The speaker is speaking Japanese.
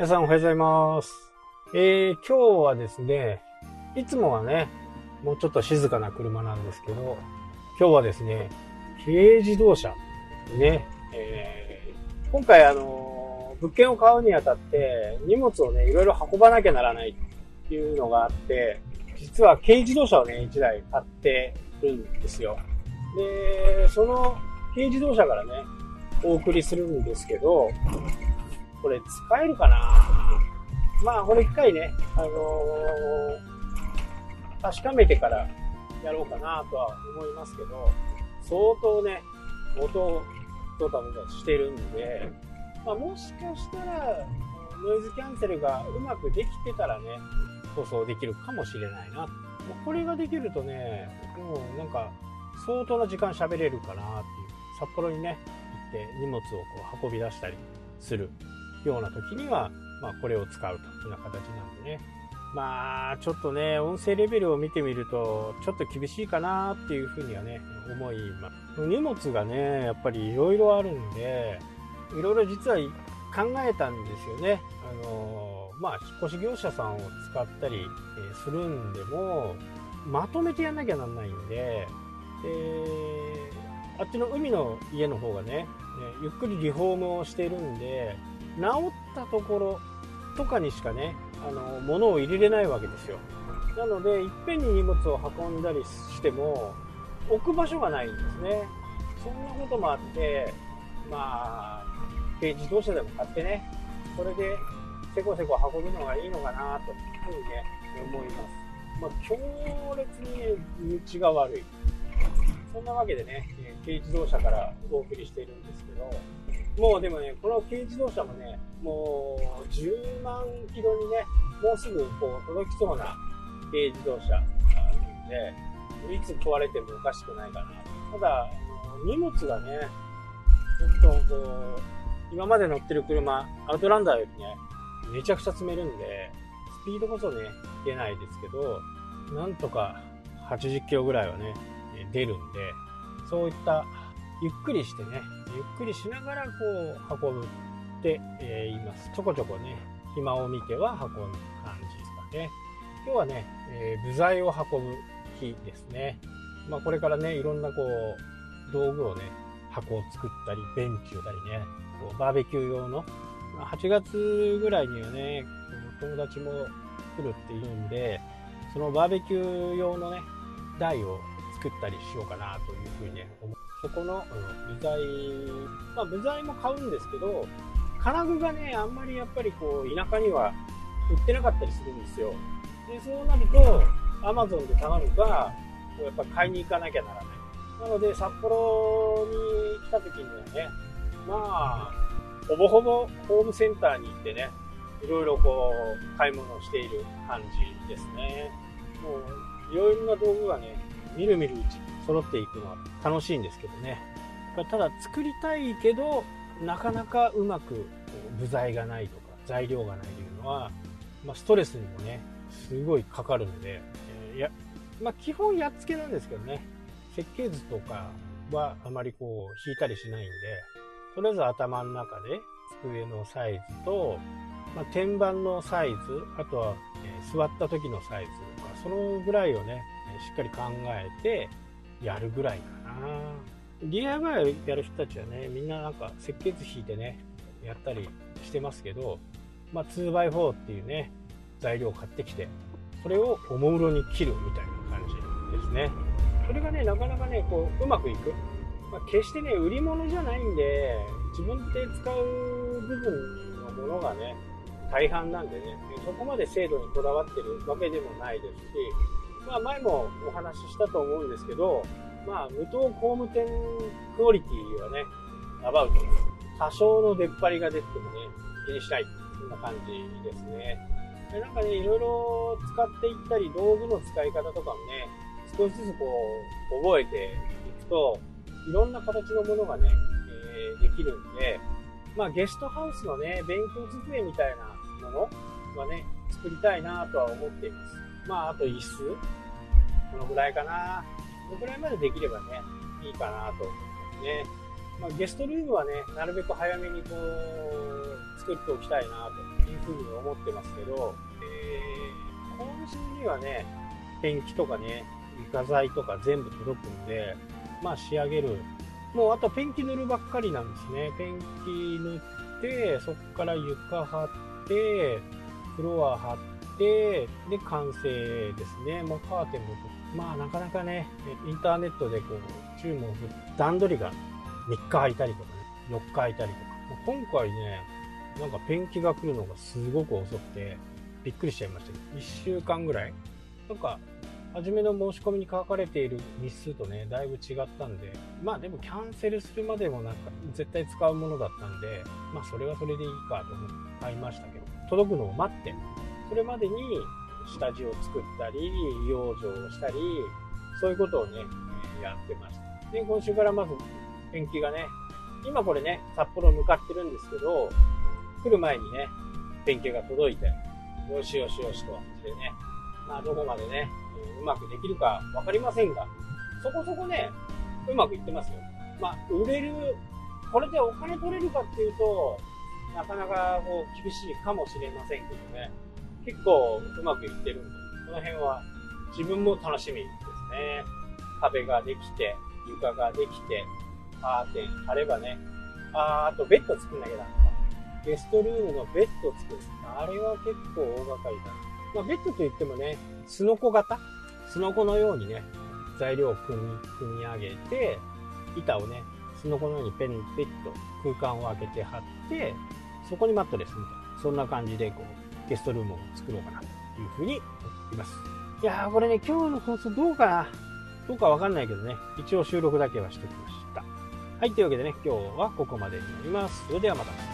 皆さんおはようございます。えー、今日はですね、いつもはね、もうちょっと静かな車なんですけど、今日はですね、軽自動車ね、えー、今回あの、物件を買うにあたって荷物をね、いろいろ運ばなきゃならないっていうのがあって、実は軽自動車をね、1台買ってるんですよ。で、その軽自動車からね、お送りするんですけど、これ使えるかな？まあ、これ一回ね、あのー確かめてからやろうかなとは思いますけど、相当ね、音をドタドタしてるんで、まあ、もしかしたら、ノイズキャンセルがうまくできてたらね、放送できるかもしれないな。これができるとね、もうなんか、相当な時間喋れるかなっていう。札幌にね、行って荷物をこう運び出したりするような時には、まあ、これを使うというような形なんでね。まあ、ちょっとね、音声レベルを見てみると、ちょっと厳しいかなっていうふうにはね、思います。荷物がね、やっぱりいろいろあるんで、いろいろ実は考えたんですよね。あの、まあ、引っ越し業者さんを使ったりするんでも、まとめてやんなきゃなんないんで、であっちの海の家の方がね、ねゆっくりリフォームをしているんで、治ったところとかにしかね、あの、物を入れれないわけですよ。なので、いっぺんに荷物を運んだりしても、置く場所がないんですね。そんなこともあって、まあ、軽自動車でも買ってね、それでせこせこ運ぶのがいいのかなというふうにね、思います。まあ、強烈にね、道が悪い。そんなわけでね、軽自動車からお送りしているんですけど、もうでもね、この軽自動車もね、もう10万キロにね、もうすぐこう届きそうな軽自動車なんで、いつ壊れてもおかしくないかな。ただ、荷物がね、ちょっとこう、今まで乗ってる車、アウトランダーよりね、めちゃくちゃ積めるんで、スピードこそね、出ないですけど、なんとか80キロぐらいはね、出るんで、そういった、ゆっくりしてね、ゆっくりしながらこう運ぶって、えいます。ちょこちょこね、暇を見ては運ぶ感じですかね。今日はね、えー部材を運ぶ日ですね。まあこれからね、いろんなこう、道具をね、箱を作ったり、ベンチをたりね、こうバーベキュー用の、ま8月ぐらいにはね、友達も来るっていうんで、そのバーベキュー用のね、台を作ったりしようかなというふうにね、思。そこの、うん部材、まあ部材も買うんですけど、金具がね、あんまりやっぱりこう、田舎には売ってなかったりするんですよ。で、そうなると、アマゾンで頼むか、こうやっぱ買いに行かなきゃならない。なので、札幌に来た時にはね、まあ、ほぼほぼホームセンターに行ってね、いろいろこう、買い物をしている感じですね。もう、いろいろな道具がね、みるみるうちに揃っていくのは楽しいんですけどね。ただ作りたいけど、なかなかうまく部材がないとか材料がないというのは、まあ、ストレスにもね、すごいかかるので、えーいや、まあ、基本やっつけなんですけどね、設計図とかはあまりこう引いたりしないんで、とりあえず頭の中で机のサイズと、まあ、天板のサイズ、あとは、え座った時のサイズとか、そのぐらいをね、しっかり考えてやるぐらいかな。DIY をやる人たちはね、みんななんか設計図引いてね、やったりしてますけど、まあ 2x4 っていうね、材料を買ってきて、それをおもむろに切るみたいな感じですね。それがね、なかなかね、こう、うまくいく。まあ、決してね、売り物じゃないんで、自分で使う部分のものがね、大半なんでね、そこまで精度にこだわってるわけでもないですし、まあ前もお話ししたと思うんですけど、まあ無糖工務店クオリティはね、アバウト。多少の出っ張りが出てもね、気にしない。そんな感じですね。でなんかね、いろいろ使っていったり、道具の使い方とかもね、少しずつこう、覚えていくと、いろんな形のものがね、えーできるんで、まあゲストハウスのね、勉強机みたいなものはね、作りたいなとは思っています。まああと椅子このぐらいかな。このぐらいまでできればね、いいかなと思いますね。まあ、ゲストルームはね、なるべく早めにこう、作っておきたいなというふうに思ってますけど、えー、今週にはね、ペンキとかね、床材とか全部届くんで、まあ仕上げる。もうあとペンキ塗るばっかりなんですね。ペンキ塗って、そこから床張って、フロア張って、で、完成ですね。もうカーテンも、まあなかなかね、インターネットでこう、注文する段取りが3日空いたりとかね、4日空いたりとか。今回ね、なんかペンキが来るのがすごく遅くて、びっくりしちゃいました、1週間ぐらいなんか、初めの申し込みに書かれている日数とね、だいぶ違ったんで、まあでもキャンセルするまでもなんか絶対使うものだったんで、まあそれはそれでいいかと思って買いましたけど、届くのを待って、それまでに下地を作ったり、養生をしたり、そういうことをね、やってました。で、今週からまずペンキがね、今これね、札幌向かってるんですけど、来る前にね、ペンキが届いて、よしよしよしとしてね、まあどこまでね、うまくできるかわかりませんが、そこそこね、うまくいってますよ。まあ、売れる、これでお金取れるかっていうと、なかなかこう厳しいかもしれませんけどね、結構うまくいってるんで、この辺は自分も楽しみですね。壁ができて、床ができて、カーテン貼ればね、ああとベッド作んなきゃだゲストルームのベッド作る。あれは結構大掛かりだな。まあ、ベッドといってもね、スノコ型？スノコのようにね、材料を組み、組み上げて、板をね、スノコのようにペン、ペッと空間を開けて貼って、そこにマットレスみたいな、そんな感じでこう、ゲストルームを作ろうかなというふうに思います。いやー、これね、今日の放送どうかな？どうかわかんないけどね、一応収録だけはしておきました。はい、というわけでね、今日はここまでになります。それではまた。